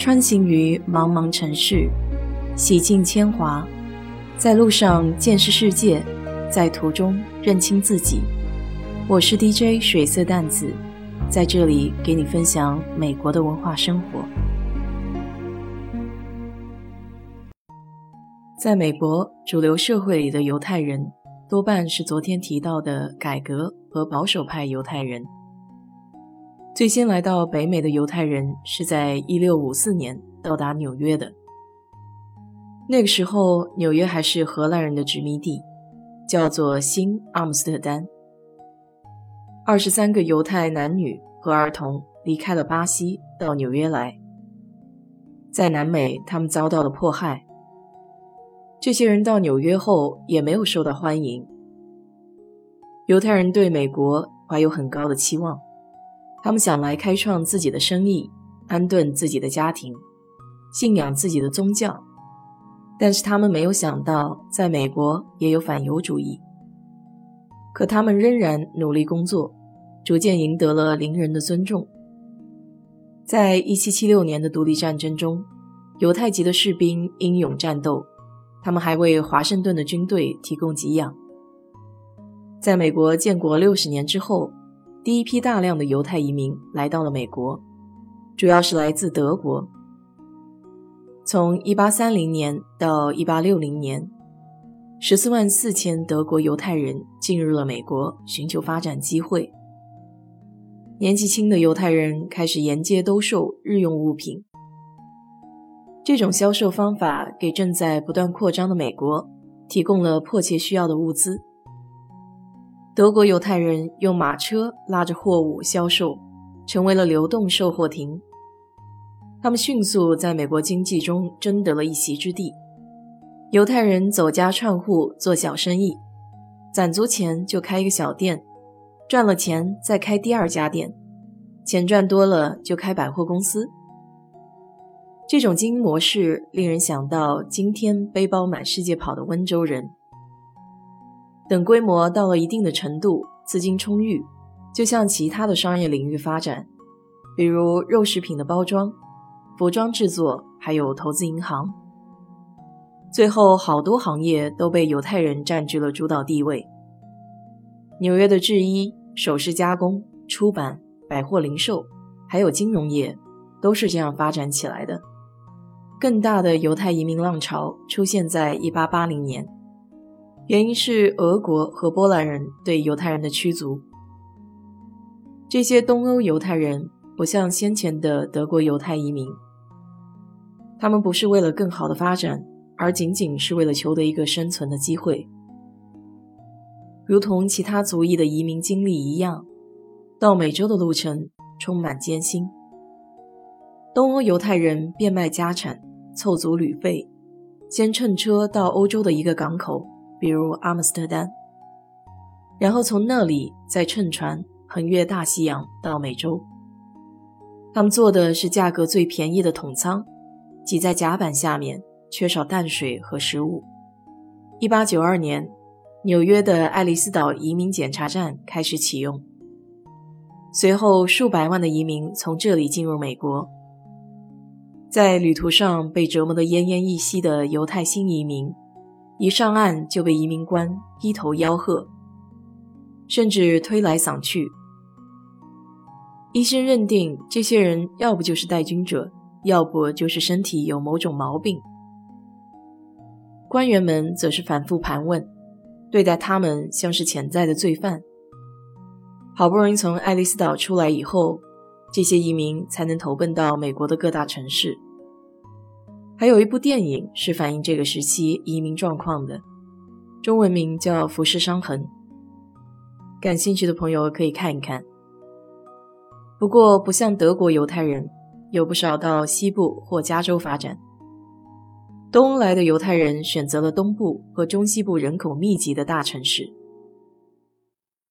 穿行于茫茫城市，洗尽铅华，在路上见识世界，在途中认清自己。我是 DJ 水色淡子，在这里给你分享美国的文化生活。在美国主流社会里的犹太人，多半是昨天提到的改革和保守派犹太人。最先来到北美的犹太人是在1654年到达纽约的。那个时候，纽约还是荷兰人的殖民地，叫做新阿姆斯特丹。二十三个犹太男女和儿童离开了巴西，到纽约来。在南美，他们遭到了迫害。这些人到纽约后，也没有受到欢迎。犹太人对美国怀有很高的期望。他们想来开创自己的生意，安顿自己的家庭，信仰自己的宗教，但是他们没有想到，在美国也有反犹主义。可他们仍然努力工作，逐渐赢得了邻人的尊重。在一七七六年的独立战争中，犹太籍的士兵英勇战斗，他们还为华盛顿的军队提供给养。在美国建国六十年之后。第一批大量的犹太移民来到了美国，主要是来自德国。从1830年到1860年，14万四千德国犹太人进入了美国，寻求发展机会。年纪轻的犹太人开始沿街兜售日用物品。这种销售方法给正在不断扩张的美国提供了迫切需要的物资。德国犹太人用马车拉着货物销售，成为了流动售货亭。他们迅速在美国经济中争得了一席之地。犹太人走家串户做小生意，攒足钱就开一个小店，赚了钱再开第二家店，钱赚多了就开百货公司。这种经营模式令人想到今天背包满世界跑的温州人。等规模到了一定的程度，资金充裕，就向其他的商业领域发展，比如肉食品的包装、服装制作，还有投资银行。最后，好多行业都被犹太人占据了主导地位。纽约的制衣、首饰加工、出版、百货零售，还有金融业，都是这样发展起来的。更大的犹太移民浪潮出现在1880年。原因是俄国和波兰人对犹太人的驱逐。这些东欧犹太人不像先前的德国犹太移民，他们不是为了更好的发展，而仅仅是为了求得一个生存的机会。如同其他族裔的移民经历一样，到美洲的路程充满艰辛。东欧犹太人变卖家产，凑足旅费，先乘车到欧洲的一个港口。比如阿姆斯特丹，然后从那里再乘船横越大西洋到美洲。他们坐的是价格最便宜的桶舱，挤在甲板下面，缺少淡水和食物。一八九二年，纽约的爱丽丝岛移民检查站开始启用，随后数百万的移民从这里进入美国。在旅途上被折磨得奄奄一息的犹太新移民。一上岸就被移民官低头吆喝，甚至推来搡去。医生认定这些人要不就是带菌者，要不就是身体有某种毛病。官员们则是反复盘问，对待他们像是潜在的罪犯。好不容易从爱丽丝岛出来以后，这些移民才能投奔到美国的各大城市。还有一部电影是反映这个时期移民状况的，中文名叫《浮世伤痕》，感兴趣的朋友可以看一看。不过，不像德国犹太人，有不少到西部或加州发展。东来的犹太人选择了东部和中西部人口密集的大城市，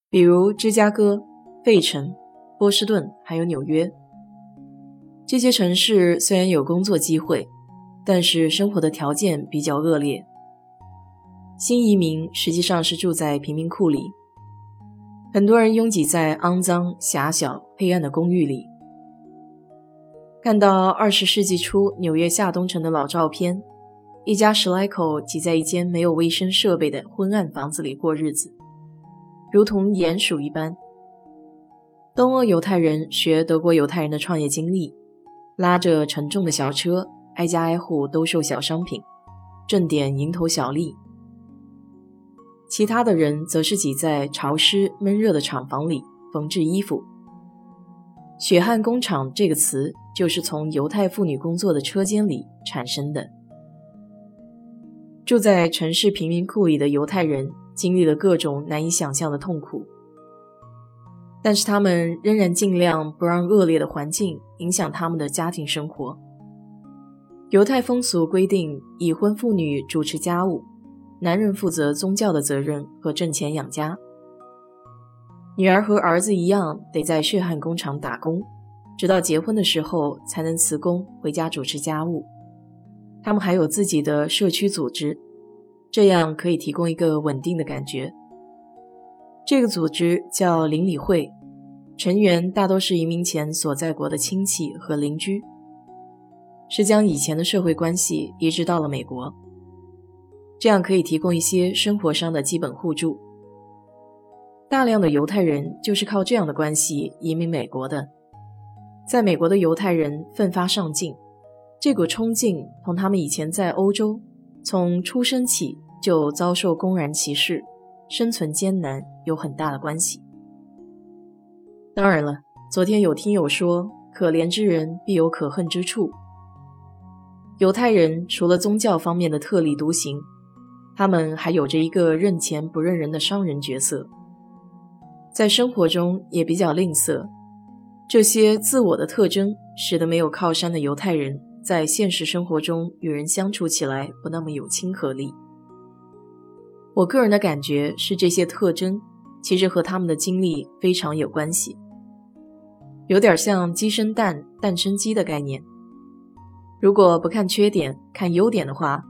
比如芝加哥、费城、波士顿，还有纽约。这些城市虽然有工作机会。但是生活的条件比较恶劣。新移民实际上是住在贫民窟里，很多人拥挤在肮脏、狭小、黑暗的公寓里。看到二十世纪初纽约下东城的老照片，一家十来口挤在一间没有卫生设备的昏暗房子里过日子，如同鼹鼠一般。东欧犹太人学德国犹太人的创业经历，拉着沉重的小车，挨家挨户兜售小商品，挣点蝇头小利。其他的人则是挤在潮湿闷热的厂房里缝制衣服。血汗工厂这个词就是从犹太妇女工作的车间里产生的。住在城市贫民窟里的犹太人经历了各种难以想象的痛苦，但是他们仍然尽量不让恶劣的环境影响他们的家庭生活。犹太风俗规定，已婚妇女主持家务，男人负责宗教的责任和挣钱养家。女儿和儿子一样，得在血汗工厂打工，直到结婚的时候才能辞工回家主持家务。他们还有自己的社区组织，这样可以提供一个稳定的感觉。这个组织叫邻里会，成员大多是移民前所在国的亲戚和邻居，是将以前的社会关系移植到了美国，这样可以提供一些生活上的基本互助。大量的犹太人就是靠这样的关系移民美国的。在美国的犹太人奋发上进，这股冲劲同他们以前在欧洲从出生起就遭受公然歧视、生存艰难有很大的关系。当然了，昨天有听友说，可怜之人必有可恨之处。犹太人除了宗教方面的特立独行，他们还有着一个认钱不认人的商人角色。在生活中也比较吝啬，这些自我的特征使得没有靠山的犹太人在现实生活中与人相处起来不那么有亲和力。我个人的感觉是，这些特征其实和他们的经历非常有关系，有点像鸡生蛋，蛋生鸡的概念。如果不看缺点，看优点的话，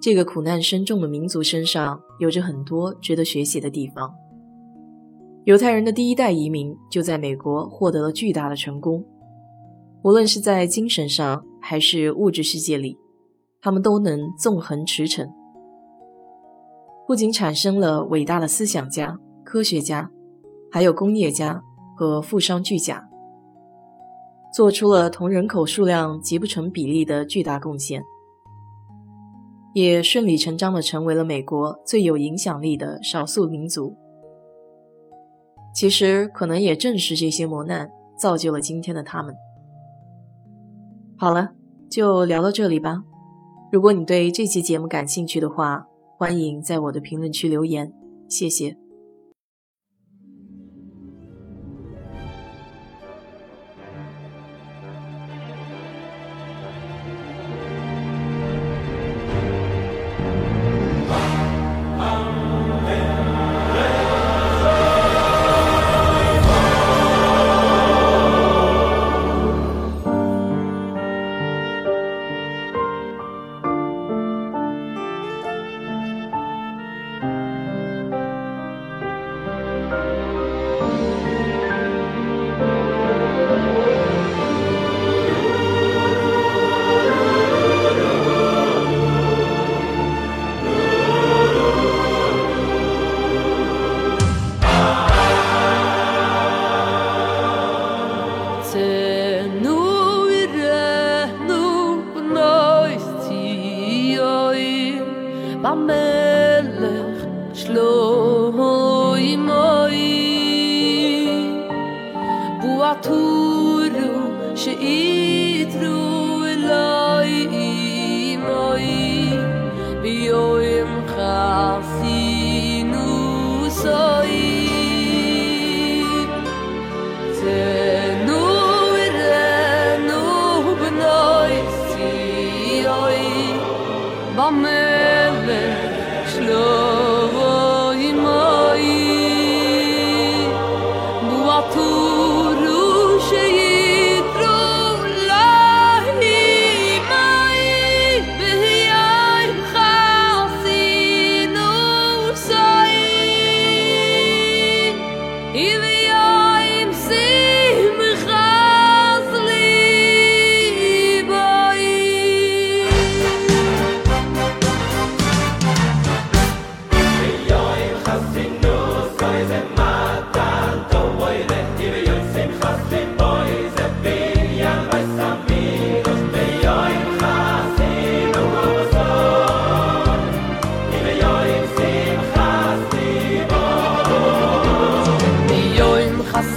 这个苦难深重的民族身上有着很多值得学习的地方。犹太人的第一代移民就在美国获得了巨大的成功，无论是在精神上还是物质世界里，他们都能纵横驰骋，不仅产生了伟大的思想家、科学家，还有工业家和富商巨贾，做出了同人口数量极不成比例的巨大贡献，也顺理成章地成为了美国最有影响力的少数民族。其实，可能也正是这些磨难造就了今天的他们。好了，就聊到这里吧。如果你对这期节目感兴趣的话，欢迎在我的评论区留言，谢谢。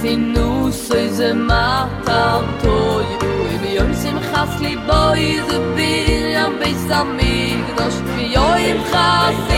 sinu soy ze ma tal toy i bi yom sim khas li boy ze bi yom be samig dos bi yom khas